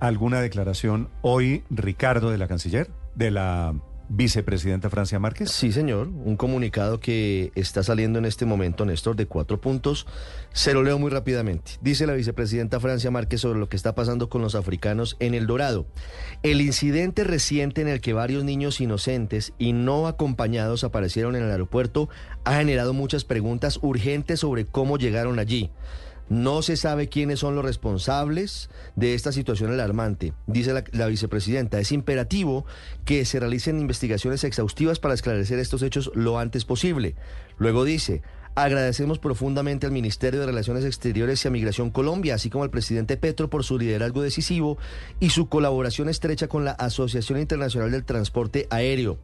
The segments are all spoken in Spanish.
alguna declaración hoy, Ricardo, de la canciller, de la vicepresidenta Francia Márquez? Sí, señor. Un comunicado que está saliendo en este momento, Néstor, de cuatro puntos. Se lo leo muy rápidamente. Dice la vicepresidenta Francia Márquez sobre lo que está pasando con los africanos en El Dorado. El incidente reciente en el que varios niños inocentes y no acompañados aparecieron en el aeropuerto ha generado muchas preguntas urgentes sobre cómo llegaron allí. No se sabe quiénes son los responsables de esta situación alarmante, dice la, vicepresidenta. Es imperativo que se realicen investigaciones exhaustivas para esclarecer estos hechos lo antes posible. Luego dice, agradecemos profundamente al Ministerio de Relaciones Exteriores y a Migración Colombia, así como al presidente Petro por su liderazgo decisivo y su colaboración estrecha con la Asociación Internacional del Transporte Aéreo.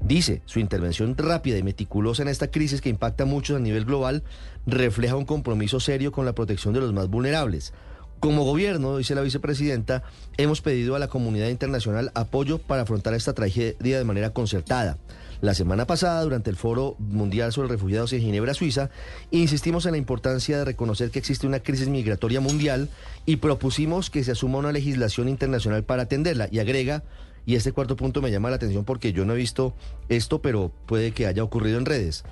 Dice, su intervención rápida y meticulosa en esta crisis que impacta a muchos a nivel global refleja un compromiso serio con la protección de los más vulnerables. Como gobierno, dice la vicepresidenta, hemos pedido a la comunidad internacional apoyo para afrontar esta tragedia de manera concertada. La semana pasada, durante el Foro Mundial sobre Refugiados en Ginebra, Suiza, insistimos en la importancia de reconocer que existe una crisis migratoria mundial y propusimos que se asuma una legislación internacional para atenderla. Y agrega, y este cuarto punto me llama la atención porque yo no he visto esto, pero puede que haya ocurrido en redes.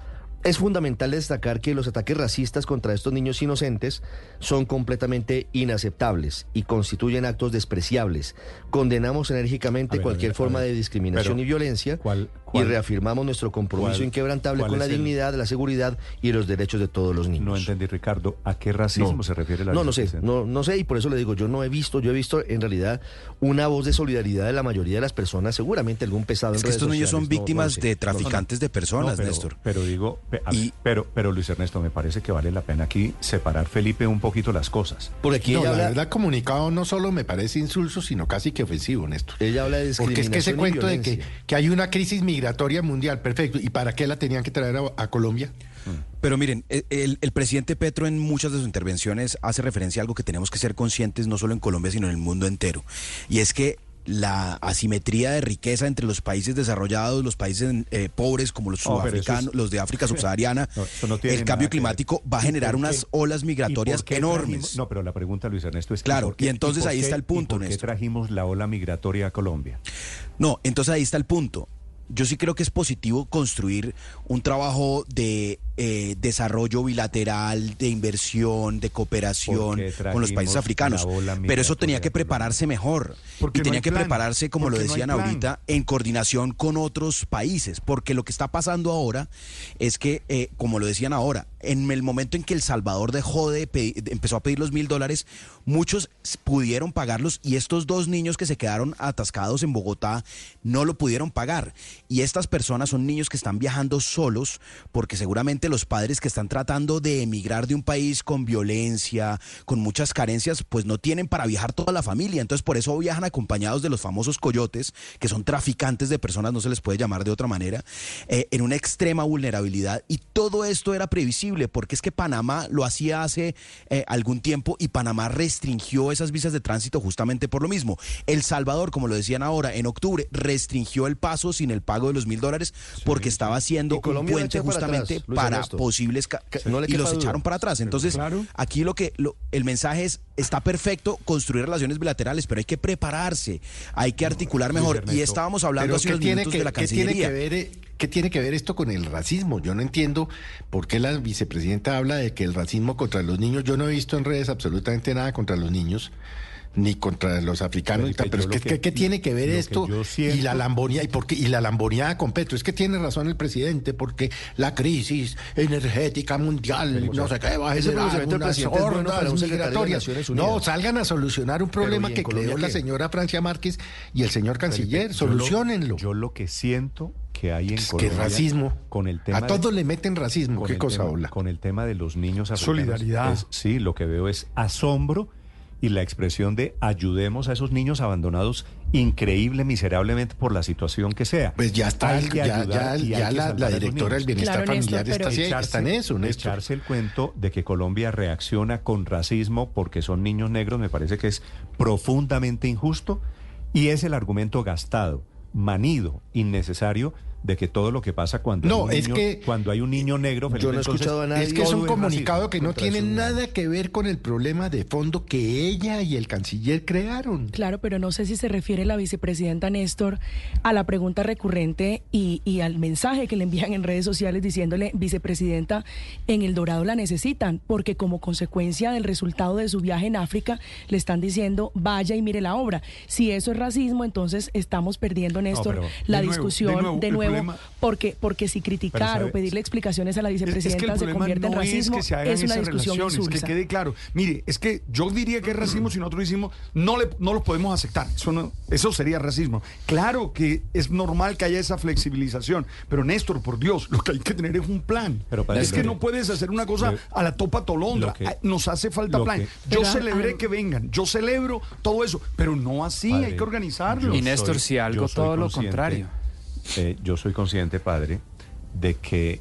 Es fundamental destacar que los ataques racistas contra estos niños inocentes son completamente inaceptables y constituyen actos despreciables. Condenamos enérgicamente ver, cualquier ver, forma de discriminación pero, y violencia ¿cuál, y reafirmamos nuestro compromiso cuál, inquebrantable cuál con la el- dignidad, la seguridad y los derechos de todos los niños. No entendí, Ricardo. ¿A qué racismo No. se refiere la No, no sé, no, no sé y por eso le digo, yo no he visto, yo he visto en realidad una voz de solidaridad de la mayoría de las personas, seguramente algún pesado en Es que redes estos niños son sociales, no- no víctimas sé. de No, no. traficantes de personas, No, pero, Néstor. Pero digo, Y- pero, pero Luis Ernesto, me parece que vale la pena aquí separar, Felipe, un poquito las cosas. Porque aquí No, ella la habla, verdad, comunicado no solo me parece insulso, sino casi que ofensivo, Néstor. ella habla de Porque es que ese discriminación cuento de que, que hay una crisis migratoria mundial, perfecto. ¿Y para qué la tenían que traer a, a Colombia? Pero miren, e- el, el presidente Petro en muchas de sus intervenciones hace referencia a algo que tenemos que ser conscientes no solo en Colombia, sino en el mundo entero. Y es que la asimetría de riqueza entre los países desarrollados, los países eh, pobres como los Oh, sudafricanos, es- los de África subsahariana, No, no el cambio climático va a ¿Y generar unas qué? olas ¿Y migratorias enormes. no, pero la pregunta, Luis Ernesto, es... Claro, ¿por qué- y entonces ahí qué- está el punto, ¿y ¿Por qué trajimos la ola migratoria a Colombia? No, entonces ahí está el punto. Yo sí creo que es positivo construir un trabajo de eh, desarrollo bilateral, de inversión, de cooperación con los países africanos. Pero eso tenía que prepararse mejor. Porque Y tenía que plan. prepararse, como lo Porque decían ahorita, en coordinación con otros países. Porque lo que está pasando ahora es que, eh, como lo decían ahora, en el momento en que El Salvador dejó de pedir, empezó a pedir los mil dólares, muchos pudieron pagarlos y estos dos niños que se quedaron atascados en Bogotá no lo pudieron pagar. Y estas personas son niños que están viajando solos porque seguramente los padres que están tratando de emigrar de un país con violencia, con muchas carencias, pues no tienen para viajar toda la familia. Entonces por eso viajan acompañados de los famosos coyotes, que son traficantes de personas, no se les puede llamar de otra manera, eh, en una extrema vulnerabilidad. Y todo esto era previsible porque es que Panamá lo hacía hace eh, algún tiempo y Panamá restringió esas visas de tránsito justamente por lo mismo. El Salvador, como lo decían ahora, en octubre restringió el paso sin el pago de los mil dólares porque estaba haciendo un puente para justamente atrás, Luis para Ernesto. posibles no y los duda. echaron para atrás. Entonces, claro. aquí lo que lo- el mensaje es está perfecto construir relaciones bilaterales, pero hay que prepararse, hay que articular mejor. Y estábamos hablando hace ¿qué unos minutos que, de la qué tiene que Cancillería. ver, eh, qué tiene que ver esto con el racismo? Yo no entiendo por qué la vicepresidenta habla de que el racismo contra los niños, yo no he visto en redes absolutamente nada contra los niños ni contra los africanos, pero yo es que, que- ¿qué- tiene que ver que esto siento- y la lamboneada y por qué- y la lamboneada con Petro? Es que tiene razón el presidente porque la crisis energética mundial, no sé qué, va a generar unas hordas de migratorias. No, salgan a solucionar un problema ¿y en que Colombia creó la señora Francia Márquez y el señor canciller. Felipe, yo lo- Solucionenlo. Yo lo que siento que hay en Es que Colombia racismo. con el tema A de- todos le meten racismo. ¿Qué cosa tema, habla? Con el tema de los niños africanos. Solidaridad. es- sí, lo que veo es asombro y la expresión de ayudemos a esos niños abandonados increíble, miserablemente por la situación que sea. Pues ya está, ya, ya, ya la, directora del niños. bienestar Claro, Néstor, familiar está, así- está en eso, Néstor. echarse el cuento de que Colombia reacciona con racismo porque son niños negros me parece que es profundamente injusto y es el argumento gastado, manido, innecesario de que todo lo que pasa cuando, No, hay, un es niño, que- cuando hay un niño negro... Yo Felipe, no he entonces, escuchado a nadie- Es que es un comunicado racismo. que no tiene su- nada que ver con el problema de fondo que ella y el canciller crearon. Claro, pero no sé si se refiere la vicepresidenta Néstor a la pregunta recurrente y, y al mensaje que le envían en redes sociales diciéndole, vicepresidenta, en El Dorado la necesitan, porque como consecuencia del resultado de su viaje en África, le están diciendo, vaya y mire la obra. Si eso es racismo, entonces estamos perdiendo, Néstor, la de nuevo, discusión de nuevo, de nuevo, porque, porque si criticar sabe- o pedirle explicaciones a la Es- vicepresidenta es que el se convierte en racismo, es que se hagan es una esas discusión insulsa. que quede claro. Mire, es que yo diría que es racismo si nosotros decimos no le no lo podemos aceptar. Eso no, eso sería racismo. Claro que es normal que haya esa flexibilización, pero Néstor, por Dios, lo que hay que tener es un plan. Pero, es que no puedes hacer una cosa a la topa tolondra. Nos hace falta plan. que- yo celebré ah, que vengan, yo celebro todo eso, pero no así, Padre, hay que organizarlo. Y Néstor, soy- si algo, todo lo consciente, contrario. Eh, yo soy consciente, padre, de que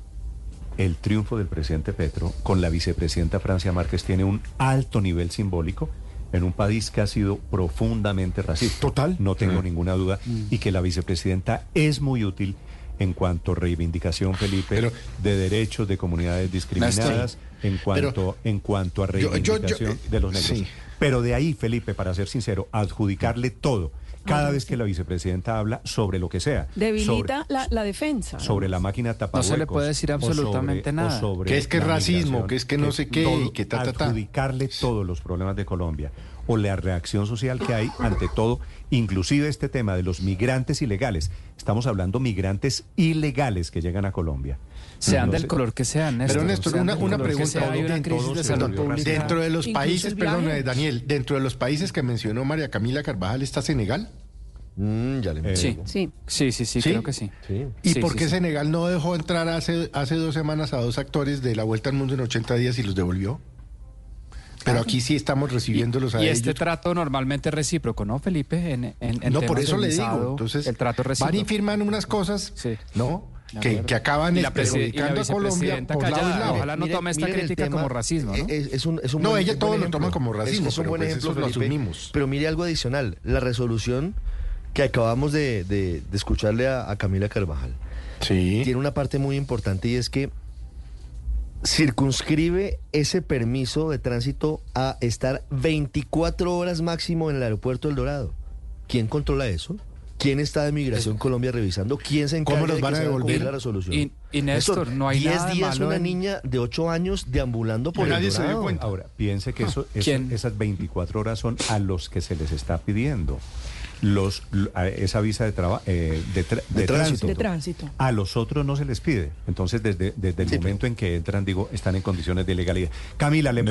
el triunfo del presidente Petro con la vicepresidenta Francia Márquez tiene un alto nivel simbólico en un país que ha sido profundamente racista. Total. No tengo ninguna duda. Y que la vicepresidenta es muy útil en cuanto a reivindicación, Felipe, Pero- de derechos de comunidades discriminadas, en cuanto, en cuanto a Yo- yo- yo- reivindicación de los negros. sí. Pero de ahí, Felipe, para ser sincero, adjudicarle todo. Cada vez que la vicepresidenta habla sobre lo que sea. Debilita la, la defensa. Sobre, ¿no? sobre la máquina tapahuecos. se le puede decir absolutamente sobre- nada. sobre Que es que la racismo, que es que no sé qué, y que ta, ta, ta. Adjudicarle todos los problemas de Colombia. O la reacción social que hay ante todo, inclusive este tema de los migrantes ilegales. Estamos hablando migrantes ilegales que llegan a Colombia. Sean No del sé- color que sean, Néstor. Pero Néstor, sean una, pregunta. sea, hay una dentro- crisis de todos salud se volvió pública. Dentro de los Incluso países, perdón, Daniel, dentro de los países que mencionó María Camila Carvajal está Senegal. Mm, ya le Eh, Sí. Sí. Sí, sí, sí, creo que sí. Sí. ¿Y Sí, por qué sí. Senegal no dejó entrar hace, hace dos semanas a dos actores de la Vuelta al Mundo en 80 días y los devolvió? Pero aquí sí estamos recibiéndolos a Y ellos. este trato normalmente es recíproco, ¿no, Felipe? En, en- en no, por eso le digo. Entonces, el trato van y firman unas cosas, Sí. ¿no? Que, acaban Y la presi- y la perjudicando a Colombia por lado y lado. ojalá no tome esta crítica tema, como racismo, ¿no? Es, es un, es un No, buen- ella todo lo toma como racismo, Es, es un buen pues ejemplo, eso lo Felipe. asumimos. Pero mire algo adicional. La resolución que acabamos de, de- de escucharle a, a Camila Carvajal Sí. tiene una parte muy importante y es que circunscribe ese permiso de tránsito a estar 24 horas máximo en el aeropuerto del Dorado. ¿Quién controla eso? ¿Quién está de Migración Colombia revisando? ¿Quién se encarga ¿Cómo los de van que a devolver? la resolución? Y- y Néstor, no hay 10 nada de días malo una en- niña de 8 años deambulando por Nadie el se dio cuenta. Ahora, piense que eso, eso- esas 24 horas son a los que se les está pidiendo. Los, esa visa de, traba- eh, de, tra- De de tránsito. tránsito. De tránsito. A los otros no se les pide. Entonces, desde, desde el Sí, momento en que entran, digo, están en condiciones de ilegalidad. Camila, le,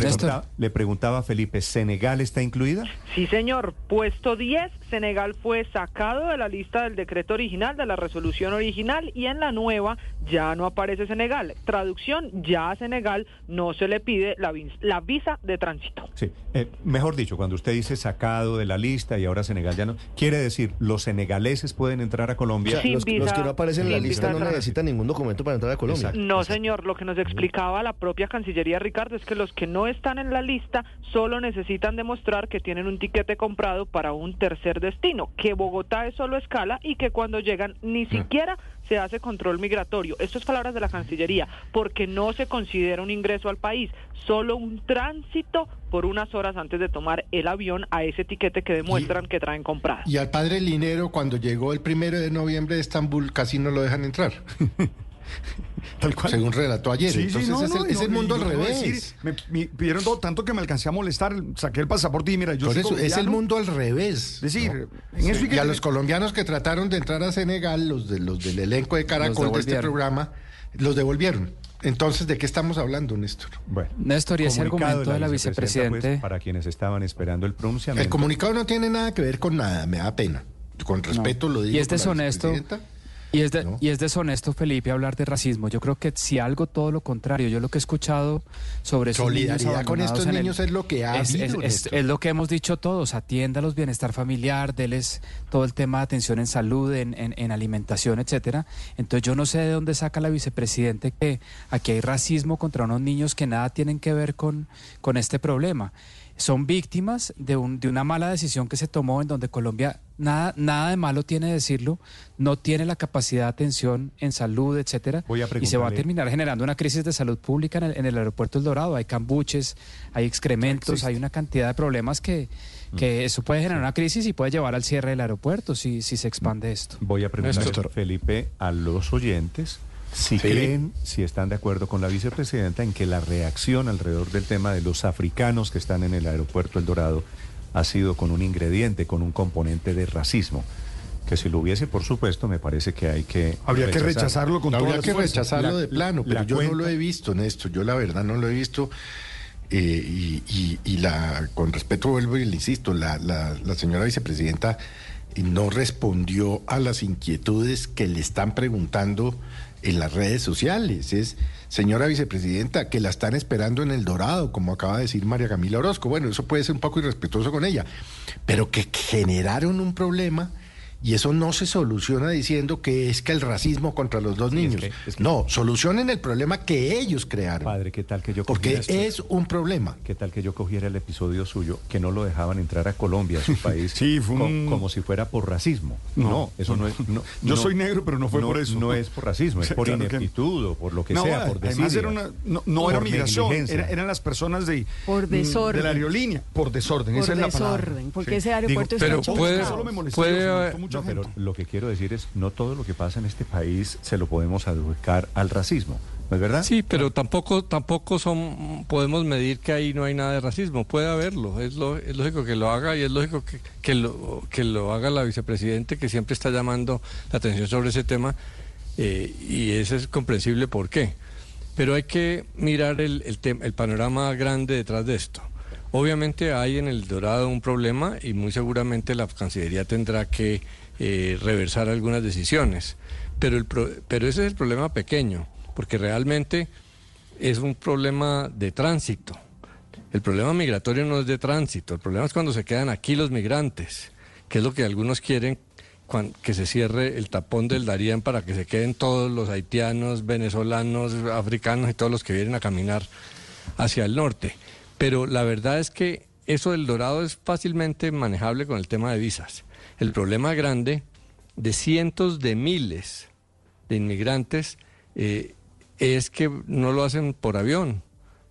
le preguntaba a Felipe, ¿Senegal está incluida? Sí, señor. Puesto 10, Senegal fue sacado de la lista del decreto original, de la resolución original, y en la nueva ya no aparece Senegal. Traducción, ya a Senegal no se le pide la, vis- la visa de tránsito. Sí. Eh, mejor dicho, cuando usted dice sacado de la lista y ahora Senegal ya no, quiere decir, los senegaleses pueden entrar a Colombia. Sin los, visa- los que no aparecen en la lista no necesitan ningún documento para entrar a Colombia. Exacto. No, señor, lo que nos explicaba la propia Cancillería, Ricardo, es que los que no están en la lista solo necesitan demostrar que tienen un tiquete comprado para un tercer destino, que Bogotá es solo escala y que cuando llegan ni siquiera se hace control migratorio. Esto es palabras de la Cancillería, porque no se considera un ingreso al país, solo un tránsito por unas horas antes de tomar el avión a ese tiquete que demuestran que traen comprado. Y al padre Linero, cuando llegó el primero de noviembre de Estambul, casi no lo dejan entrar. Tal cual. Según relató ayer. Sí, sí, Entonces no, es, no, el, es mundo al revés. decir, me, me pidieron todo tanto que me alcancé a molestar, saqué el pasaporte y mira, yo Por soy eso es el mundo al revés. Es decir, ¿no? en eso que y a los colombianos que trataron de entrar a Senegal, los, de, los del elenco de Caracol de este programa, los devolvieron. Entonces, ¿de qué estamos hablando, Néstor? Bueno, Néstor, y ese argumento de la vicepresidenta, pues, vicepresidente... para quienes estaban esperando el pronunciamiento. El comunicado no tiene nada que ver con nada, me da pena. Con respeto lo digo. Y es por la deshonesto. Y es, de- ¿no? y es deshonesto, Felipe, hablar de racismo. Yo creo que si algo, todo lo contrario. Yo lo que he escuchado sobre Solidaridad con estos el- niños es lo que ha es, habido, es- lo que hemos dicho todos. Atiéndalos, bienestar familiar, deles todo el tema de atención en salud, en, en- en alimentación, etcétera. Entonces yo no sé de dónde saca la vicepresidente que aquí hay racismo contra unos niños que nada tienen que ver con, con este problema. Son víctimas de, un, de una mala decisión que se tomó en donde Colombia, nada, nada de malo tiene decirlo, no tiene la capacidad de atención en salud, etcétera, Voy a y se va a terminar generando una crisis de salud pública en el, en el aeropuerto El Dorado. Hay cambuches, hay excrementos, hay una cantidad de problemas que, que eso puede generar una crisis y puede llevar al cierre del aeropuerto si, si se expande esto. Voy a preguntar, Néstor. Felipe, a los oyentes si Sí. creen, si están de acuerdo con la vicepresidenta en que la reacción alrededor del tema de los africanos que están en el aeropuerto El Dorado ha sido con un ingrediente, con un componente de racismo. Que si lo hubiese, por supuesto, me parece que hay que... Habría que rechazar. rechazarlo con Habría que fuerzas. rechazarlo La- de plano, la pero yo no lo he visto, Néstor. Yo la verdad no lo he visto. eh, y, y- y la, con respeto vuelvo y le insisto, la, la- la señora vicepresidenta no respondió a las inquietudes que le están preguntando en las redes sociales. Es, señora vicepresidenta, que la están esperando en el Dorado, como acaba de decir María Camila Orozco. Bueno, eso puede ser un poco irrespetuoso con ella, pero que generaron un problema. Y eso no se soluciona diciendo que es que el racismo contra los dos Sí, es niños. que- es que- No, solucionen el problema que ellos crearon. Padre, ¿qué tal que yo porque esto? es un problema. ¿Qué tal que yo cogiera el episodio suyo que no lo dejaban entrar a Colombia, a su país, Sí, fue co- un- como si fuera por racismo? No, No, eso no es. no- Yo no- soy negro, pero no fue por eso. No es por racismo, es por claro que ineptitud o por lo que No, sea, por además era una, no, no era migración, era- eran las personas de, Por mm, desorden. de la aerolínea, por desorden, Por esa es la palabra. desorden, porque Sí. ese aeropuerto Digo, pero puede-. Solo me molestó puede mucha No, pero lo que quiero decir es, no todo lo que pasa en este país se lo podemos adjudicar al racismo, ¿no es verdad? Sí, pero tampoco tampoco son podemos medir que ahí no hay nada de racismo. Puede haberlo. Es, lo, es lógico que lo haga y es lógico que, que lo, que lo haga la vicepresidente que siempre está llamando la atención sobre ese tema eh, y eso es comprensible por qué. Pero hay que mirar el, el, tem- el panorama grande detrás de esto. Obviamente hay en el Dorado un problema y muy seguramente la Cancillería tendrá que eh, reversar algunas decisiones. Pero, el pero ese es el problema pequeño, porque realmente es un problema de tránsito. El problema migratorio no es de tránsito, el problema es cuando se quedan aquí los migrantes, que es lo que algunos quieren que se cierre el tapón del Darién para que se queden todos los haitianos, venezolanos, africanos y todos los que vienen a caminar hacia el norte. Pero la verdad es que eso del Dorado es fácilmente manejable con el tema de visas. El problema grande de cientos de miles de inmigrantes eh, es que no lo hacen por avión,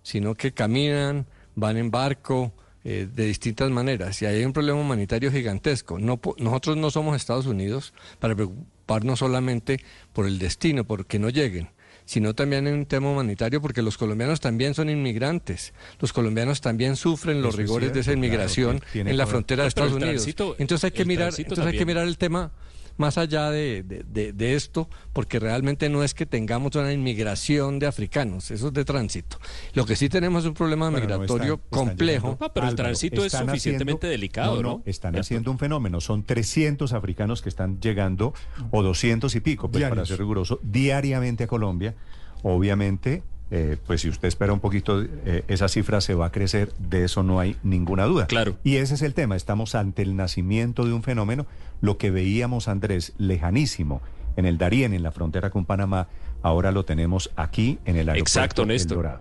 sino que caminan, van en barco, eh, de distintas maneras. Y hay un problema humanitario gigantesco. No, nosotros no somos Estados Unidos para preocuparnos solamente por el destino, porque no lleguen sino también en un tema humanitario, porque los colombianos también son inmigrantes. Los colombianos también sufren los Eso es rigores de esa claro, inmigración en la frontera de Estados Unidos. entonces hay que mirar, entonces hay que mirar el tema más allá de, de- de- de esto, porque realmente no es que tengamos una inmigración de africanos, eso es de tránsito. Lo que sí tenemos es un problema Bueno, no, migratorio están- están complejo. No, pero el Álvaro, tránsito es están suficientemente delicado, ¿no? Están Néstor. haciendo un fenómeno. Son 300 africanos que están llegando, o 200 y pico, pues, para ser riguroso, diariamente a Colombia. Obviamente, eh, pues si usted espera un poquito, eh, esa cifra se va a crecer, de eso no hay ninguna duda. Claro. Y ese es el tema. Estamos ante el nacimiento de un fenómeno. Lo que veíamos, Andrés, lejanísimo en el Darién, en la frontera con Panamá, ahora lo tenemos aquí en el aeropuerto Exacto, El Néstor. Dorado.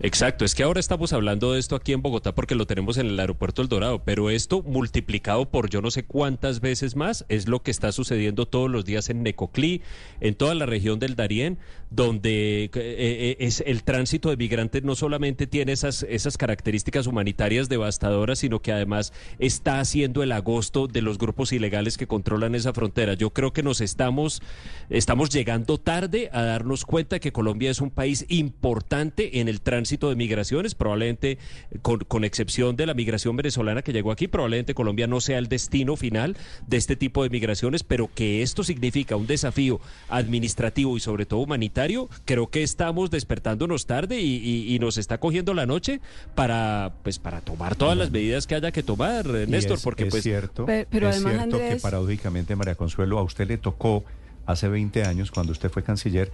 Exacto, es que ahora estamos hablando de esto aquí en Bogotá porque lo tenemos en el aeropuerto El Dorado, pero esto multiplicado por yo no sé cuántas veces más es lo que está sucediendo todos los días en Necoclí, en toda la región del Darién, donde eh, eh, es el tránsito de migrantes no solamente tiene esas, esas características humanitarias devastadoras, sino que además está haciendo el agosto de los grupos ilegales que controlan esa frontera. Yo creo que nos estamos, estamos llegando tarde a darnos cuenta que Colombia es un país importante en el tránsito de migraciones, probablemente eh, con, con excepción de la migración venezolana que llegó aquí, probablemente Colombia no sea el destino final de este tipo de migraciones, pero que esto significa un desafío administrativo y sobre todo humanitario, creo que estamos despertándonos tarde y, y- y nos está cogiendo la noche para, pues, para tomar todas las medidas que haya que tomar, Néstor, es- porque es pues... cierto, pero es además, cierto que paradójicamente, María Consuelo, a usted le tocó hace 20 años, cuando usted fue canciller,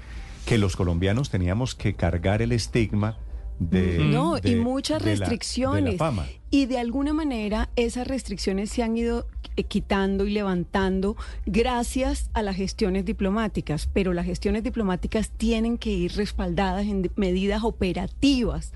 que los colombianos teníamos que cargar el estigma de... No, de- y muchas de la- de la restricciones. fama. Y de alguna manera esas restricciones se han ido eh, quitando y levantando gracias a las gestiones diplomáticas, pero las gestiones diplomáticas tienen que ir respaldadas en medidas operativas,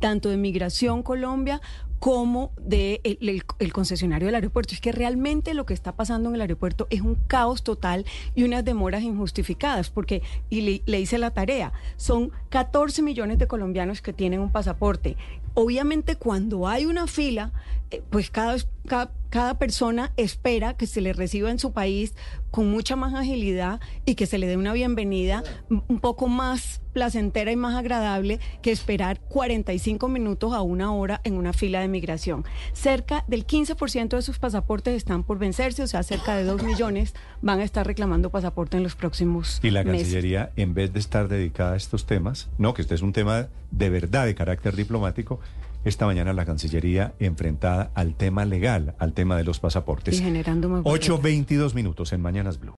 tanto de Migración Colombia como de el, concesionario del aeropuerto. Es que realmente lo que está pasando en el aeropuerto es un caos total y unas demoras injustificadas, porque, y le, hice la tarea, son 14 millones de colombianos que tienen un pasaporte. Obviamente cuando hay una fila, eh, pues cada, cada, cada persona espera que se le reciba en su país con mucha más agilidad y que se le dé una bienvenida un poco más placentera y más agradable que esperar 45 minutos a una hora en una fila de migración. Cerca del 15% de sus pasaportes están por vencerse, o sea, cerca de 2 millones van a estar reclamando pasaporte en los próximos Y la meses. Cancillería, en vez de estar dedicada a estos temas, no, que este es un tema de verdad de carácter diplomático, esta mañana la Cancillería enfrentada al tema legal, al tema de los pasaportes. Y generando más barreras. 8.22 minutos en Mañanas Blue.